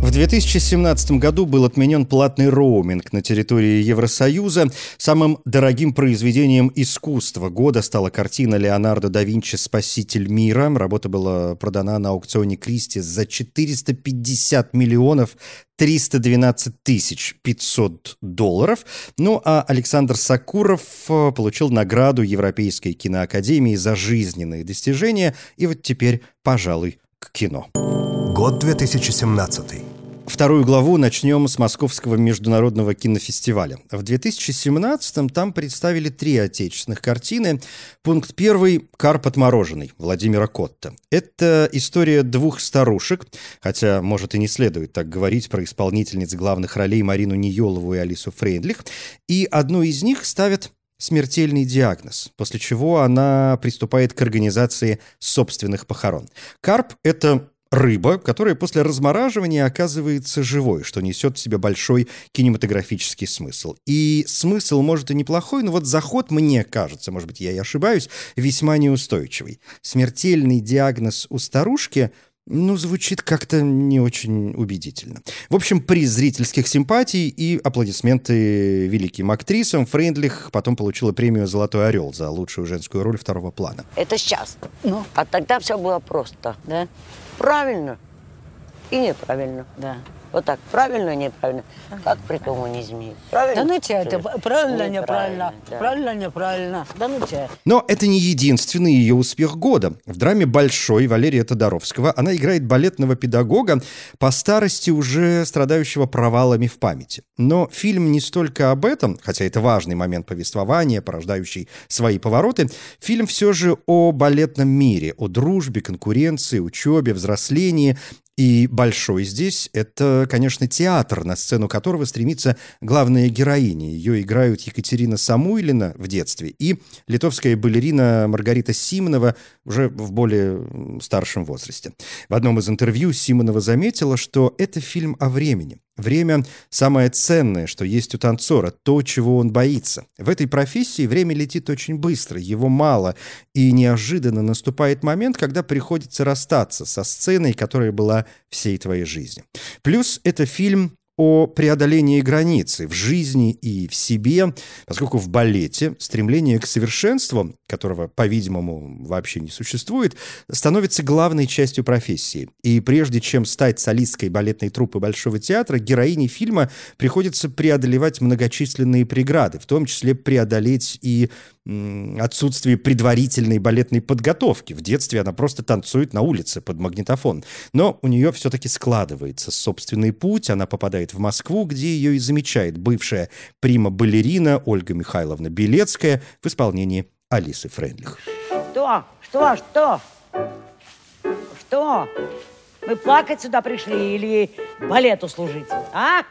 В 2017 году был отменен платный роуминг на территории Евросоюза. Самым дорогим произведением искусства года стала картина Леонардо да Винчи «Спаситель мира». Работа была продана на аукционе Кристи за 450 миллионов 312 тысяч 500 долларов. Ну а Александр Сакуров э, получил награду Европейской киноакадемии за жизненные достижения. И вот теперь, пожалуй, к кино. Год 2017. Вторую главу начнем с Московского международного кинофестиваля. В 2017-м там представили три отечественных картины. Пункт первый «Карп отмороженный» Владимира Котта. Это история двух старушек, хотя, может, и не следует так говорить про исполнительниц главных ролей Марину Ниелову и Алису Фрейндлих. И одну из них ставят смертельный диагноз, после чего она приступает к организации собственных похорон. Карп — это рыба, которая после размораживания оказывается живой, что несет в себе большой кинематографический смысл. И смысл, может, и неплохой, но вот заход, мне кажется, может быть, я и ошибаюсь, весьма неустойчивый. Смертельный диагноз у старушки – ну, звучит как-то не очень убедительно. В общем, приз зрительских симпатий и аплодисменты великим актрисам. Фрейндлих потом получила премию «Золотой орел» за лучшую женскую роль второго плана. Это сейчас. Ну, а тогда все было просто. Да? Правильно и неправильно. Да. Вот так, правильно, неправильно, как при коммунизме. Правильно? Да ну че, это правильно, неправильно, да. правильно, неправильно, да ну че. Но это не единственный ее успех года. В драме «Большой» Валерия Тодоровского она играет балетного педагога, по старости уже страдающего провалами в памяти. Но фильм не столько об этом, хотя это важный момент повествования, порождающий свои повороты, фильм все же о балетном мире, о дружбе, конкуренции, учебе, взрослении и большой здесь — это, конечно, театр, на сцену которого стремится главная героиня. Ее играют Екатерина Самуилина в детстве и литовская балерина Маргарита Симонова уже в более старшем возрасте. В одном из интервью Симонова заметила, что это фильм о времени. Время – самое ценное, что есть у танцора, то, чего он боится. В этой профессии время летит очень быстро, его мало, и неожиданно наступает момент, когда приходится расстаться со сценой, которая была всей твоей жизни. Плюс это фильм о преодолении границы в жизни и в себе, поскольку в балете стремление к совершенству, которого, по-видимому, вообще не существует, становится главной частью профессии. И прежде чем стать солисткой балетной труппы Большого театра, героине фильма приходится преодолевать многочисленные преграды, в том числе преодолеть и отсутствие предварительной балетной подготовки. В детстве она просто танцует на улице под магнитофон. Но у нее все-таки складывается собственный путь. Она попадает в Москву, где ее и замечает бывшая прима-балерина Ольга Михайловна Белецкая в исполнении Алисы Френдлих. Что? Что? Что? Что? Мы плакать сюда пришли или балету служить? А?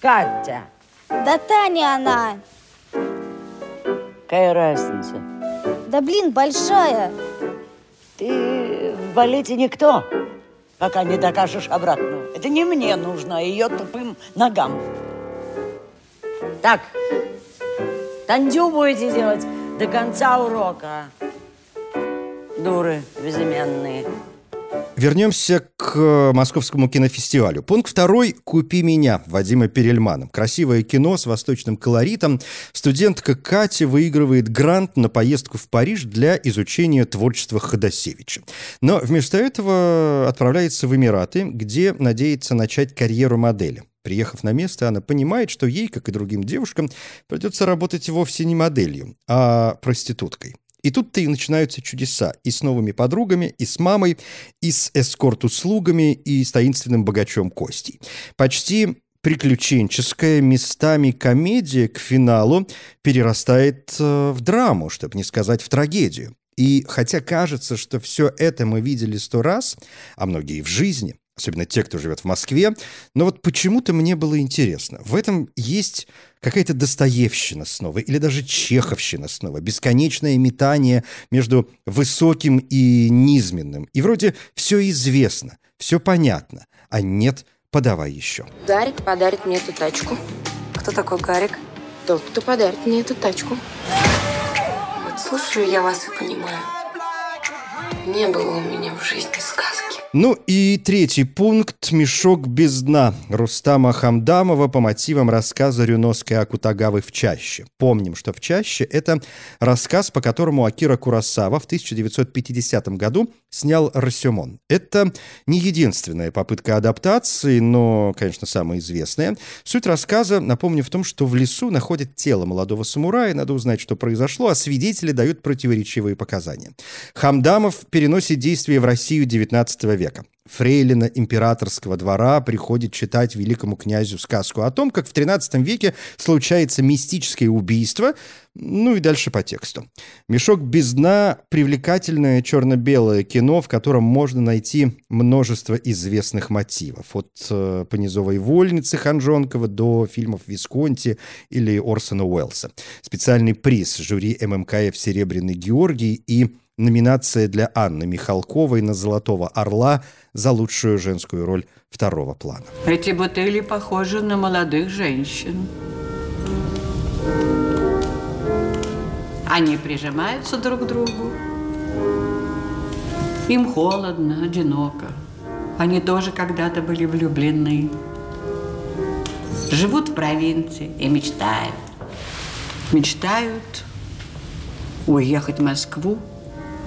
Катя? Да Таня она. Какая разница? Да блин, большая. Ты в балете никто, пока не докажешь обратно. Это не мне нужно, а ее тупым ногам. Так, тандю будете делать до конца урока. Дуры безымянные. Вернемся к Московскому кинофестивалю. Пункт второй «Купи меня» Вадима Перельмана. Красивое кино с восточным колоритом. Студентка Катя выигрывает грант на поездку в Париж для изучения творчества Ходосевича. Но вместо этого отправляется в Эмираты, где надеется начать карьеру модели. Приехав на место, она понимает, что ей, как и другим девушкам, придется работать вовсе не моделью, а проституткой. И тут-то и начинаются чудеса. И с новыми подругами, и с мамой, и с эскорт-услугами, и с таинственным богачом Костей. Почти приключенческая, местами комедия к финалу перерастает э, в драму, чтобы не сказать в трагедию. И хотя кажется, что все это мы видели сто раз, а многие в жизни, особенно те, кто живет в Москве. Но вот почему-то мне было интересно. В этом есть какая-то Достоевщина снова, или даже Чеховщина снова, бесконечное метание между высоким и низменным. И вроде все известно, все понятно, а нет, подавай еще. Гарик подарит мне эту тачку. Кто такой Гарик? тот, кто подарит мне эту тачку. Вот слушаю я вас и понимаю. Не было у меня в жизни сказки. Ну и третий пункт «Мешок без дна» Рустама Хамдамова по мотивам рассказа Рюноской Акутагавы «В чаще». Помним, что «В чаще» — это рассказ, по которому Акира Курасава в 1950 году снял «Рассюмон». Это не единственная попытка адаптации, но, конечно, самая известная. Суть рассказа, напомню, в том, что в лесу находят тело молодого самурая, надо узнать, что произошло, а свидетели дают противоречивые показания. Хамдамов переносит действие в Россию XIX века века. Фрейлина императорского двора приходит читать великому князю сказку о том, как в XIII веке случается мистическое убийство, ну и дальше по тексту. «Мешок без дна» — привлекательное черно-белое кино, в котором можно найти множество известных мотивов. От э, «Понизовой вольницы» Ханжонкова до фильмов Висконти или Орсона Уэллса. Специальный приз жюри ММКФ «Серебряный Георгий» и номинация для Анны Михалковой на «Золотого орла» за лучшую женскую роль второго плана. Эти бутыли похожи на молодых женщин. Они прижимаются друг к другу. Им холодно, одиноко. Они тоже когда-то были влюблены. Живут в провинции и мечтают. Мечтают уехать в Москву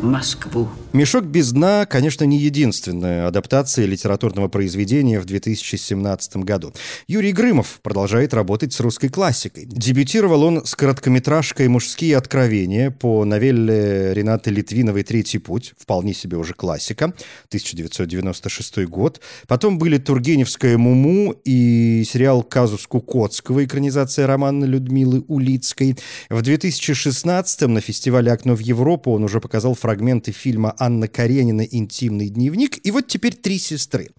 Москву. «Мешок без дна», конечно, не единственная адаптация литературного произведения в 2017 году. Юрий Грымов продолжает работать с русской классикой. Дебютировал он с короткометражкой «Мужские откровения» по новелле Ренаты Литвиновой «Третий путь», вполне себе уже классика, 1996 год. Потом были «Тургеневская Муму» и сериал «Казус Кукотского», экранизация романа Людмилы Улицкой. В 2016 на фестивале «Окно в Европу» он уже показал фрагменты фильма Анна Каренина «Интимный дневник». И вот теперь «Три сестры».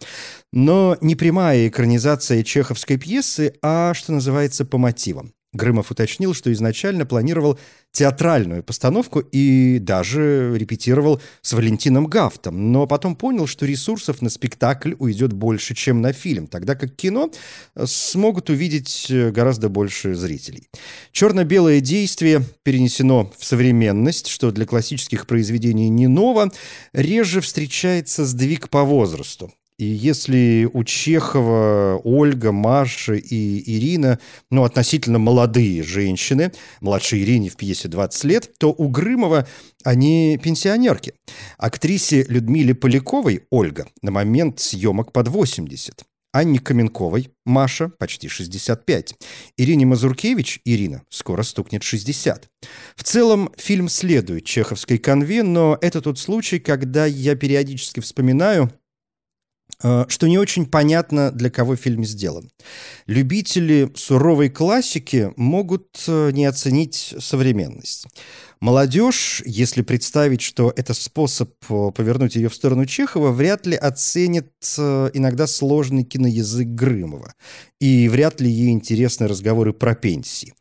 Но не прямая экранизация чеховской пьесы, а, что называется, по мотивам. Грымов уточнил, что изначально планировал театральную постановку и даже репетировал с Валентином Гафтом, но потом понял, что ресурсов на спектакль уйдет больше, чем на фильм, тогда как кино смогут увидеть э, гораздо больше зрителей. Черно-белое действие перенесено в современность, что для классических произведений не ново, реже встречается сдвиг по возрасту. И если у Чехова Ольга, Маша и Ирина, ну, относительно молодые женщины, младше Ирине в пьесе 20 лет, то у Грымова они пенсионерки. Актрисе Людмиле Поляковой, Ольга, на момент съемок под 80. Анне Каменковой, Маша, почти 65. Ирине Мазуркевич, Ирина, скоро стукнет 60. В целом, фильм следует чеховской конве, но это тот случай, когда я периодически вспоминаю, что не очень понятно, для кого фильм сделан. Любители суровой классики могут э, не оценить современность. Молодежь, если представить, что это способ э, повернуть ее в сторону Чехова, вряд ли оценит иногда сложный киноязык Грымова. И вряд ли ей интересны разговоры про пенсии.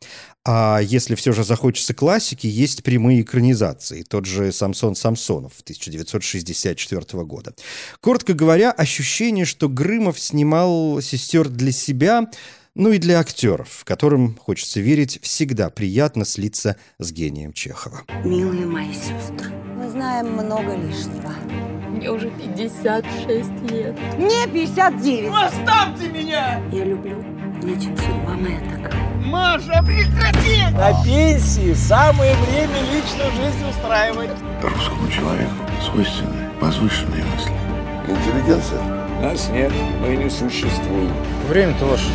А если все же захочется классики, есть прямые экранизации. Тот же Самсон Самсонов 1964 года. Коротко говоря, ощущение, что Грымов снимал сестер для себя, ну и для актеров, которым, хочется верить, всегда приятно слиться с гением Чехова. Милые мои сестры, мы знаем много лишнего. Мне уже 56 лет. Мне 59. Оставьте меня! Я люблю, значит, судьба моя такая. Маша, прекрати! На пенсии самое время личную жизнь устраивать. Русскому человеку свойственны возвышенные мысли. Интеллигенция? Нас нет, мы не существуем. Время-то ваше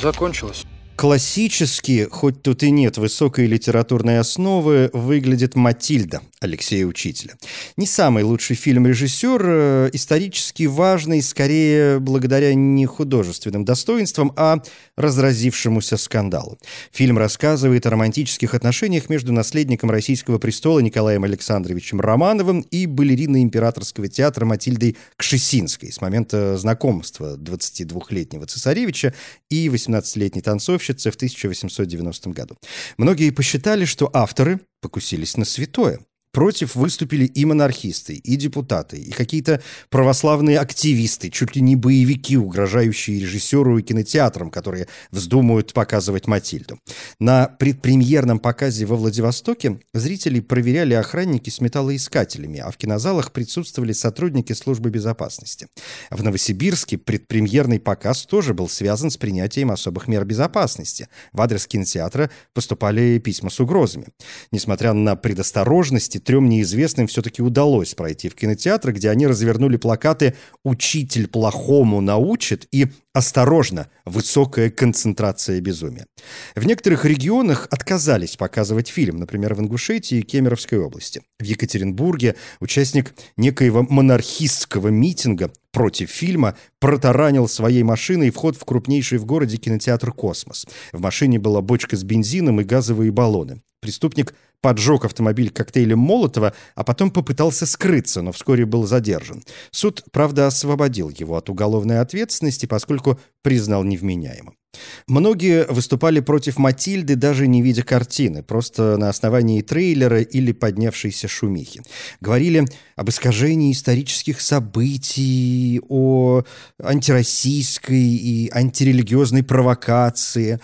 закончилось. Классически, хоть тут и нет высокой литературной основы, выглядит «Матильда» Алексея Учителя. Не самый лучший фильм-режиссер, э, исторически важный, скорее, благодаря не художественным достоинствам, а разразившемуся скандалу. Фильм рассказывает о романтических отношениях между наследником российского престола Николаем Александровичем Романовым и балериной императорского театра Матильдой Кшесинской с момента знакомства 22-летнего цесаревича и 18-летней танцовщицы танцовщицы в 1890 году. Многие посчитали, что авторы покусились на святое. Против выступили и монархисты, и депутаты, и какие-то православные активисты, чуть ли не боевики, угрожающие режиссеру и кинотеатрам, которые вздумают показывать Матильду. На предпремьерном показе во Владивостоке зрители проверяли охранники с металлоискателями, а в кинозалах присутствовали сотрудники службы безопасности. В Новосибирске предпремьерный показ тоже был связан с принятием особых мер безопасности. В адрес кинотеатра поступали письма с угрозами. Несмотря на предосторожность трем неизвестным все-таки удалось пройти в кинотеатр, где они развернули плакаты «Учитель плохому научит» и Осторожно, высокая концентрация безумия. В некоторых регионах отказались показывать фильм, например, в Ингушетии и Кемеровской области. В Екатеринбурге участник некоего монархистского митинга против фильма протаранил своей машиной вход в крупнейший в городе кинотеатр «Космос». В машине была бочка с бензином и газовые баллоны. Преступник поджег автомобиль коктейлем Молотова, а потом попытался скрыться, но вскоре был задержан. Суд, правда, освободил его от уголовной ответственности, поскольку признал невменяемым. Многие выступали против Матильды, даже не видя картины, просто на основании трейлера или поднявшейся шумихи. Говорили об искажении исторических событий, о антироссийской и антирелигиозной провокации.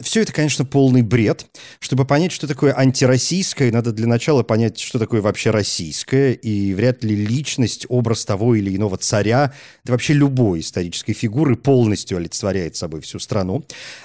Все это, конечно, полный бред. Чтобы понять, что такое антироссийское, надо для начала понять, что такое вообще российское, и вряд ли личность, образ того или иного царя, да вообще любой исторической фигуры полностью олицетворяет собой всю страну.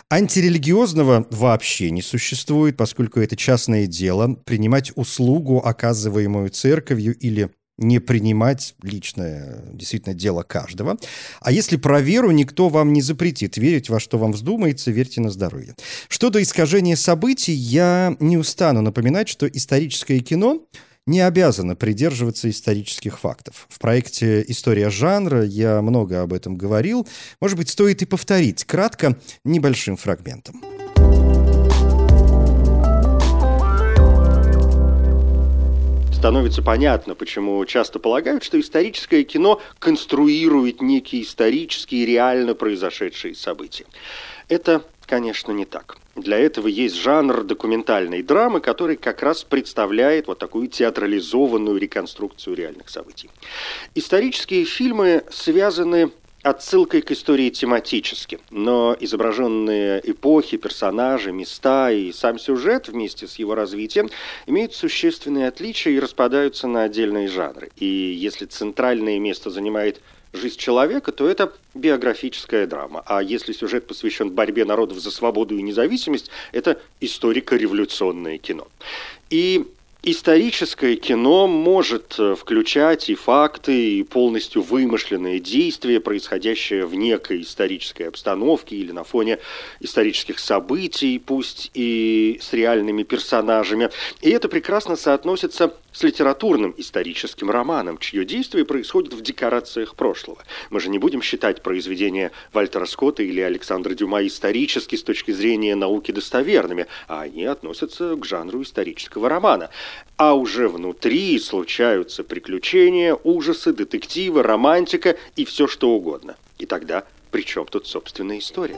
Антирелигиозного вообще не существует, поскольку это частное дело. Принимать услугу, оказываемую церковью или не принимать личное действительно дело каждого. А если про веру, никто вам не запретит верить во что вам вздумается, верьте на здоровье. Что до искажения событий, я не устану напоминать, что историческое кино не обязано придерживаться исторических фактов. В проекте «История жанра» я много об этом говорил. Может быть, стоит и повторить кратко небольшим фрагментом. становится понятно, почему часто полагают, что историческое кино конструирует некие исторические реально произошедшие события. Это, конечно, не так. Для этого есть жанр документальной драмы, который как раз представляет вот такую театрализованную реконструкцию реальных событий. Исторические фильмы связаны отсылкой к истории тематически, но изображенные эпохи, персонажи, места и сам сюжет вместе с его развитием имеют существенные отличия и распадаются на отдельные жанры. И если центральное место занимает жизнь человека, то это биографическая драма. А если сюжет посвящен борьбе народов за свободу и независимость, это историко-революционное кино. И Историческое кино может э, включать и факты, и полностью вымышленные действия, происходящие в некой исторической обстановке или на фоне исторических событий, пусть и с реальными персонажами. И это прекрасно соотносится с литературным историческим романом, чье действие происходит в декорациях прошлого. Мы же не будем считать произведения Вальтера Скотта или Александра Дюма исторически с точки зрения науки достоверными, а они относятся к жанру исторического романа. А уже внутри случаются приключения, ужасы, детективы, романтика и все что угодно. И тогда при чем тут собственная история?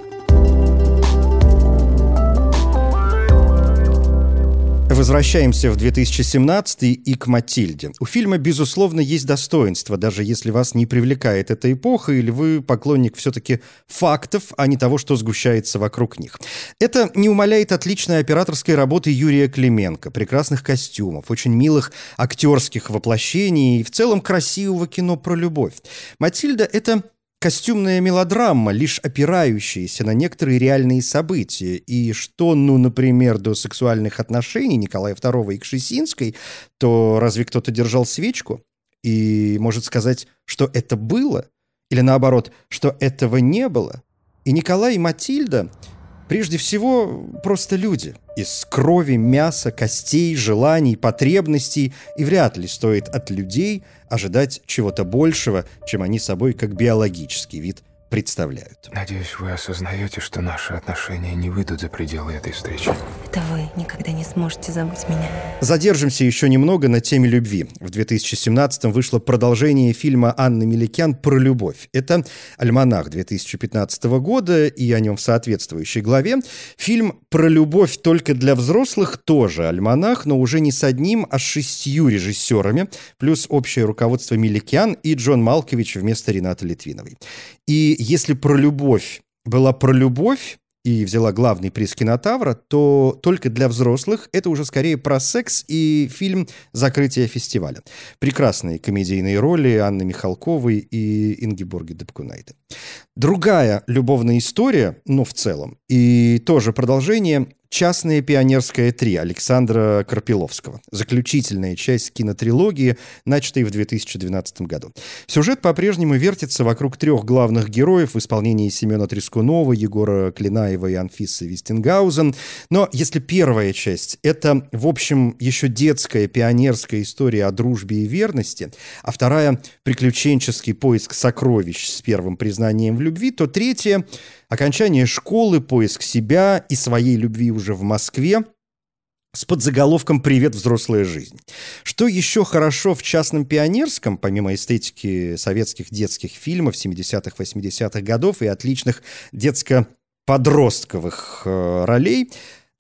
Возвращаемся в 2017 и к Матильде. У фильма, безусловно, есть достоинство, даже если вас не привлекает эта эпоха, или вы поклонник все-таки фактов, а не того, что сгущается вокруг них. Это не умаляет отличной операторской работы Юрия Клименко, прекрасных костюмов, очень милых актерских воплощений и в целом красивого кино про любовь. Матильда — это костюмная мелодрама, лишь опирающаяся на некоторые реальные события, и что, ну, например, до сексуальных отношений Николая II и Кшесинской, то разве кто-то держал свечку и может сказать, что это было? Или наоборот, что этого не было? И Николай и Матильда прежде всего просто люди – из крови, мяса, костей, желаний, потребностей, и вряд ли стоит от людей ожидать чего-то большего, чем они собой как биологический вид представляют. Надеюсь, вы осознаете, что наши отношения не выйдут за пределы этой встречи. Это вы никогда не сможете забыть меня. Задержимся еще немного на теме любви. В 2017-м вышло продолжение фильма Анны Меликян про любовь. Это «Альманах» 2015 года, и о нем в соответствующей главе. Фильм про любовь только для взрослых тоже «Альманах», но уже не с одним, а с шестью режиссерами, плюс общее руководство Меликян и Джон Малкович вместо Ренаты Литвиновой. И если про любовь была про любовь, и взяла главный приз кинотавра, то только для взрослых это уже скорее про секс и фильм «Закрытие фестиваля». Прекрасные комедийные роли Анны Михалковой и Ингеборги Депкунайте. Другая любовная история, ну, в целом, и тоже продолжение «Частное пионерское три» Александра Карпиловского. Заключительная часть кинотрилогии, начатой в 2012 году. Сюжет по-прежнему вертится вокруг трех главных героев в исполнении Семена Трескунова, Егора Клинаева и Анфисы Вистингаузен. Но если первая часть — это, в общем, еще детская пионерская история о дружбе и верности, а вторая — приключенческий поиск сокровищ с первым признанием любви, то третья — окончание школы, поиск себя и своей любви уже в Москве, с подзаголовком «Привет, взрослая жизнь». Что еще хорошо в «Частном пионерском», помимо эстетики советских детских фильмов 70-х, 80-х годов и отличных детско-подростковых э, ролей,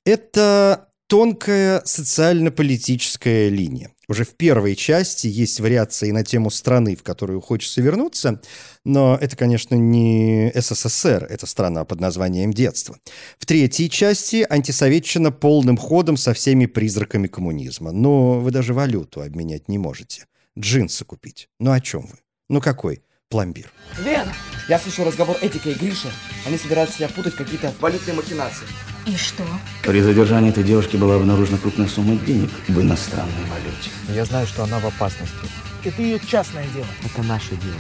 это тонкая социально-политическая линия. Уже в первой части есть вариации на тему страны, в которую хочется вернуться, но это, конечно, не СССР, это страна под названием детство. В третьей части антисоветчина полным ходом со всеми призраками коммунизма. Но вы даже валюту обменять не можете. Джинсы купить. Ну о чем вы? Ну какой? пломбир. Лен, я слышал разговор Этика и Гриши. Они собираются себя путать какие-то валютные махинации. И что? При задержании этой девушки была обнаружена крупная сумма денег в иностранной валюте. Я знаю, что она в опасности. Это ее частное дело. Это наше дело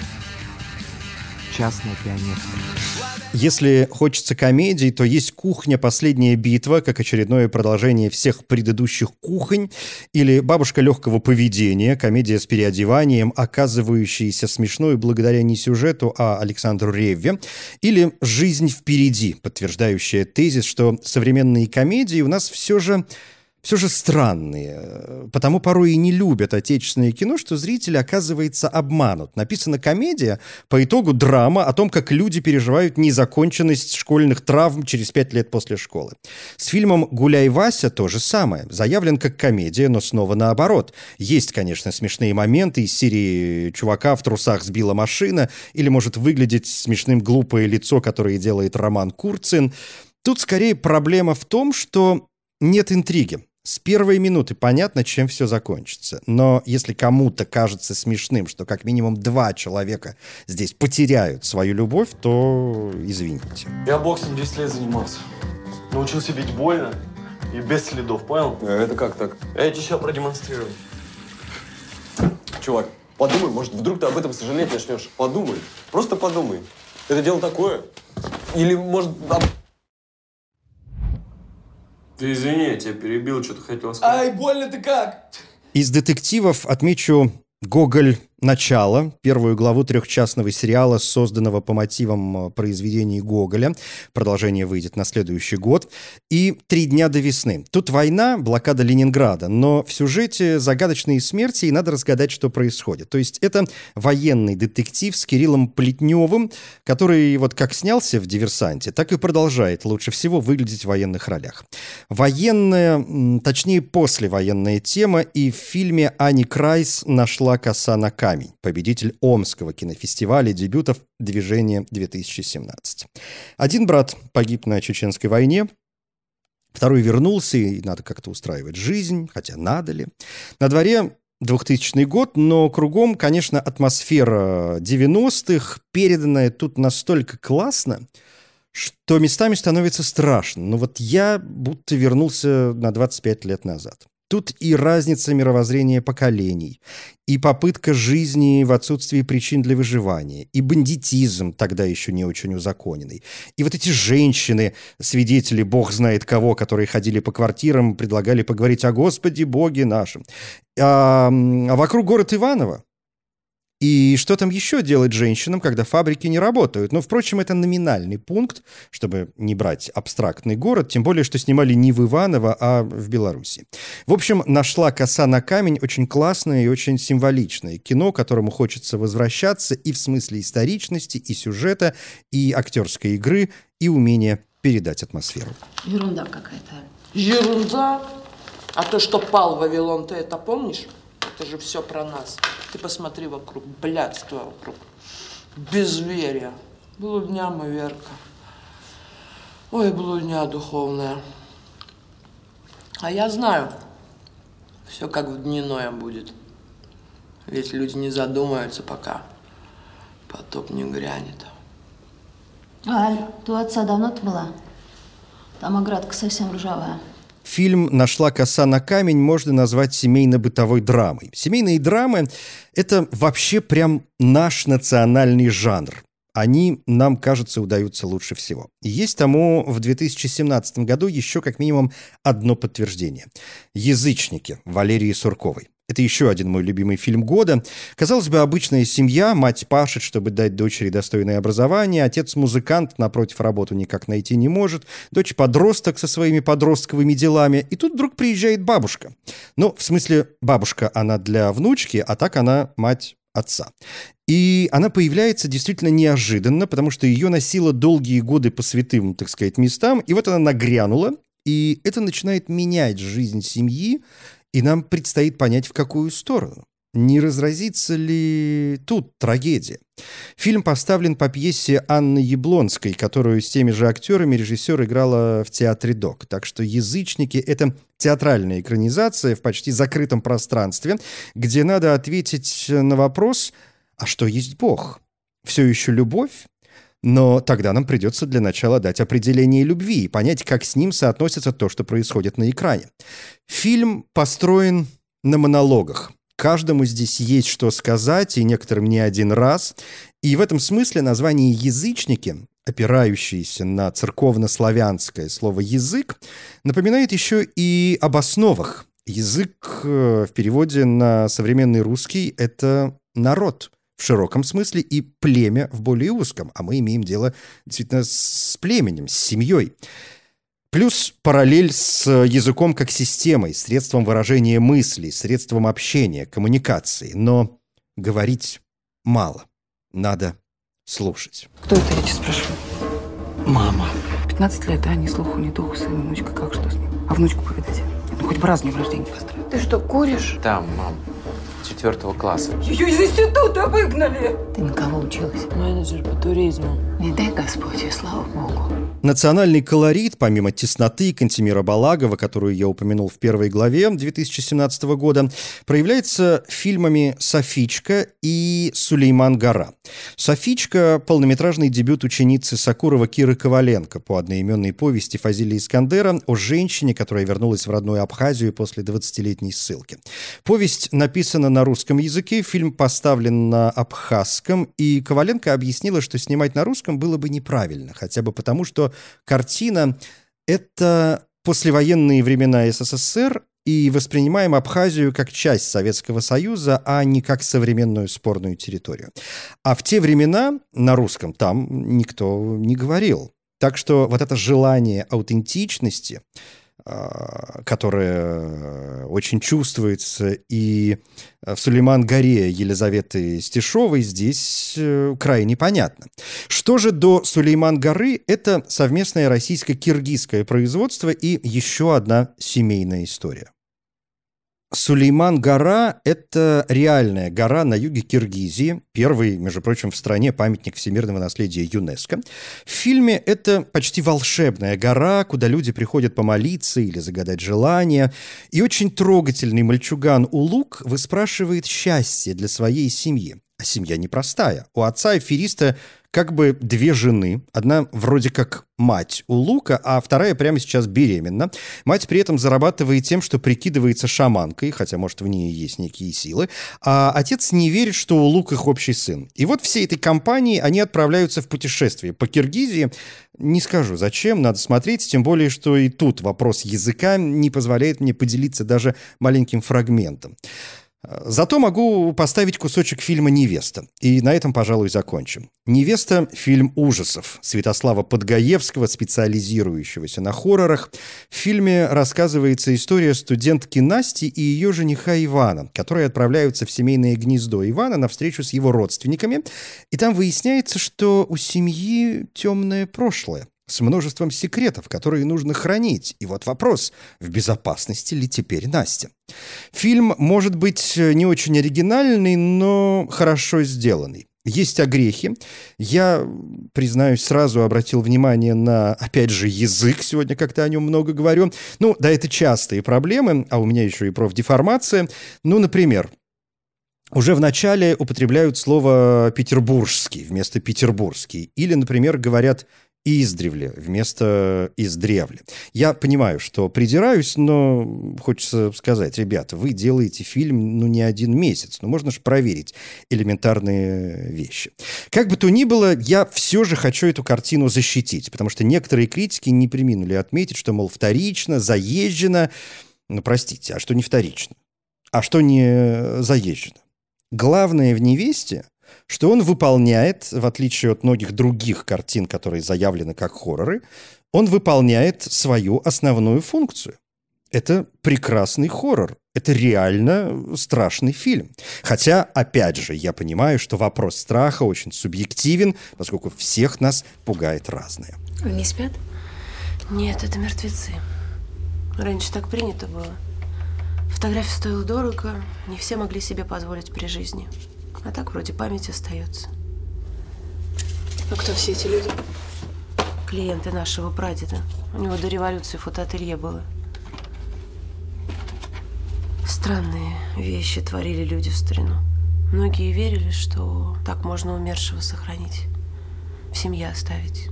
частное пионерское. Если хочется комедии, то есть «Кухня. Последняя битва», как очередное продолжение всех предыдущих кухонь, или «Бабушка легкого поведения», комедия с переодеванием, оказывающаяся смешной благодаря не сюжету, а Александру Ревве, или «Жизнь впереди», подтверждающая тезис, что современные комедии у нас все же все же странные. Потому порой и не любят отечественное кино, что зритель, оказывается, обманут. Написана комедия, по итогу драма о том, как люди переживают незаконченность школьных травм через пять лет после школы. С фильмом «Гуляй, Вася» то же самое. Заявлен как комедия, но снова наоборот. Есть, конечно, смешные моменты из серии «Чувака в трусах сбила машина» или может выглядеть смешным глупое лицо, которое делает Роман Курцин. Тут скорее проблема в том, что нет интриги. С первой минуты понятно, чем все закончится. Но если кому-то кажется смешным, что как минимум два человека здесь потеряют свою любовь, то извините. Я боксом 10 лет занимался. Научился бить больно и без следов, понял? А это как так? Я тебе сейчас продемонстрирую. Чувак, подумай, может, вдруг ты об этом сожалеть начнешь. Подумай. Просто подумай. Это дело такое. Или, может, об... Ты извини, я тебя перебил, что-то хотел сказать. Ай, больно ты как? Из детективов отмечу Гоголь «Начало», первую главу трехчастного сериала, созданного по мотивам э, произведений Гоголя. Продолжение выйдет на следующий год. И «Три дня до весны». Тут война, блокада Ленинграда, но в сюжете загадочные смерти, и надо разгадать, что происходит. То есть это военный детектив с Кириллом Плетневым, который вот как снялся в «Диверсанте», так и продолжает лучше всего выглядеть в военных ролях. Военная, точнее послевоенная тема, и в фильме Ани Крайс нашла коса на камень камень, победитель Омского кинофестиваля дебютов движения 2017. Один брат погиб на Чеченской войне, второй вернулся, и надо как-то устраивать жизнь, хотя надо ли. На дворе 2000 год, но кругом, конечно, атмосфера 90-х, переданная тут настолько классно, что местами становится страшно. Но вот я будто вернулся на 25 лет назад. Тут и разница мировоззрения поколений, и попытка жизни в отсутствии причин для выживания, и бандитизм, тогда еще не очень узаконенный. И вот эти женщины, свидетели бог знает кого, которые ходили по квартирам, предлагали поговорить о Господе, Боге нашем. А, а вокруг город Иваново. И что там еще делать женщинам, когда фабрики не работают? Но, впрочем, это номинальный пункт, чтобы не брать абстрактный город, тем более, что снимали не в Иваново, а в Беларуси. В общем, нашла коса на камень очень классное и очень символичное кино, к которому хочется возвращаться и в смысле историчности, и сюжета, и актерской игры, и умения передать атмосферу. Ерунда какая-то. Ерунда? А то, что пал Вавилон, ты это помнишь? Это же все про нас. Ты посмотри вокруг, блядство вокруг. Безверие. Блудня мы, Верка. Ой, блудня духовная. А я знаю, все как в дневное будет. Ведь люди не задумаются, пока потоп не грянет. Аль, ты у отца давно-то была? Там оградка совсем ржавая. Фильм «Нашла коса на камень» можно назвать семейно-бытовой драмой. Семейные драмы – это вообще прям наш национальный жанр. Они, нам кажется, удаются лучше всего. И есть тому в 2017 году еще как минимум одно подтверждение. «Язычники» Валерии Сурковой. Это еще один мой любимый фильм года. Казалось бы, обычная семья, мать пашет, чтобы дать дочери достойное образование, отец музыкант, напротив, работу никак найти не может, дочь подросток со своими подростковыми делами, и тут вдруг приезжает бабушка. Ну, в смысле, бабушка она для внучки, а так она мать отца. И она появляется действительно неожиданно, потому что ее носило долгие годы по святым, так сказать, местам, и вот она нагрянула, и это начинает менять жизнь семьи, и нам предстоит понять, в какую сторону. Не разразится ли тут трагедия? Фильм поставлен по пьесе Анны Яблонской, которую с теми же актерами режиссер играла в театре «Док». Так что «Язычники» — это театральная экранизация в почти закрытом пространстве, где надо ответить на вопрос «А что есть Бог?» Все еще любовь? Но тогда нам придется для начала дать определение любви и понять, как с ним соотносится то, что происходит на экране. Фильм построен на монологах. Каждому здесь есть что сказать, и некоторым не один раз. И в этом смысле название «язычники», опирающиеся на церковно-славянское слово «язык», напоминает еще и об основах. Язык э, в переводе на современный русский — это народ — в широком смысле и племя в более узком, а мы имеем дело действительно с племенем, с семьей. Плюс параллель с языком как системой, средством выражения мыслей, средством общения, коммуникации. Но говорить мало. Надо слушать. Кто это, я тебя спрашиваю? Мама. 15 лет, а ни слуху, ни духу, сын, внучка, как что с ним? А внучку повидать? Ну, хоть бы раз днем рождения поздравить. Ты что, куришь? Там, мам четвертого класса. Ее из института выгнали! Ты на кого училась? Менеджер по туризму. Не дай Господь, и слава Богу. Национальный колорит, помимо тесноты Кантемира Балагова, которую я упомянул в первой главе 2017 года, проявляется фильмами «Софичка» и «Сулейман Гора». «Софичка» — полнометражный дебют ученицы Сакурова Киры Коваленко по одноименной повести Фазилия Искандера о женщине, которая вернулась в родную Абхазию после 20-летней ссылки. Повесть написана на русском языке, фильм поставлен на абхазском, и Коваленко объяснила, что снимать на русском было бы неправильно, хотя бы потому, что картина — это послевоенные времена СССР и воспринимаем Абхазию как часть Советского Союза, а не как современную спорную территорию. А в те времена на русском там никто не говорил. Так что вот это желание аутентичности, а, которое очень чувствуется и в Сулейман-горе Елизаветы Стешовой, здесь э, крайне понятно. Что же до Сулейман-горы, это совместное российско-киргизское производство и еще одна семейная история. Сулейман-гора – это реальная гора на юге Киргизии, первый, между прочим, в стране памятник всемирного наследия ЮНЕСКО. В фильме это почти волшебная гора, куда люди приходят помолиться или загадать желание. И очень трогательный мальчуган Улук выспрашивает счастье для своей семьи. А семья непростая. У отца афериста как бы две жены. Одна вроде как мать у Лука, а вторая прямо сейчас беременна. Мать при этом зарабатывает тем, что прикидывается шаманкой, хотя, может, в ней есть некие силы. А отец не верит, что у Лука их общий сын. И вот всей этой компании они отправляются в путешествие по Киргизии. Не скажу, зачем, надо смотреть, тем более, что и тут вопрос языка не позволяет мне поделиться даже маленьким фрагментом. Зато могу поставить кусочек фильма «Невеста». И на этом, пожалуй, закончим. «Невеста» — фильм ужасов Святослава Подгаевского, специализирующегося на хоррорах. В фильме рассказывается история студентки Насти и ее жениха Ивана, которые отправляются в семейное гнездо Ивана на встречу с его родственниками. И там выясняется, что у семьи темное прошлое с множеством секретов, которые нужно хранить. И вот вопрос, в безопасности ли теперь Настя? Фильм может быть не очень оригинальный, но хорошо сделанный. Есть огрехи. Я, признаюсь, сразу обратил внимание на, опять же, язык. Сегодня как-то о нем много говорю. Ну, да, это частые проблемы, а у меня еще и профдеформация. Ну, например, уже в начале употребляют слово «петербургский» вместо «петербургский». Или, например, говорят издревле вместо издревле. Я понимаю, что придираюсь, но хочется сказать, ребята, вы делаете фильм, ну, не один месяц, но можно же проверить элементарные вещи. Как бы то ни было, я все же хочу эту картину защитить, потому что некоторые критики не приминули отметить, что, мол, вторично, заезжено. Ну, простите, а что не вторично? А что не заезжено? Главное в «Невесте» что он выполняет, в отличие от многих других картин, которые заявлены как хорроры, он выполняет свою основную функцию. Это прекрасный хоррор. Это реально страшный фильм. Хотя, опять же, я понимаю, что вопрос страха очень субъективен, поскольку всех нас пугает разное. Они спят? Нет, это мертвецы. Раньше так принято было. Фотография стоила дорого, не все могли себе позволить при жизни. А так вроде память остается. А кто все эти люди? Клиенты нашего прадеда. У него до революции фотоателье было. Странные вещи творили люди в старину. Многие верили, что так можно умершего сохранить, в семье оставить.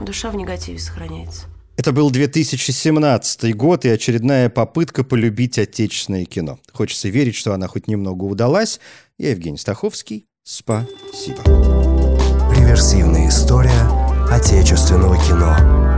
Душа в негативе сохраняется. Это был 2017 год и очередная попытка полюбить отечественное кино. Хочется верить, что она хоть немного удалась. Я Евгений Стаховский. Спасибо. Реверсивная история отечественного кино.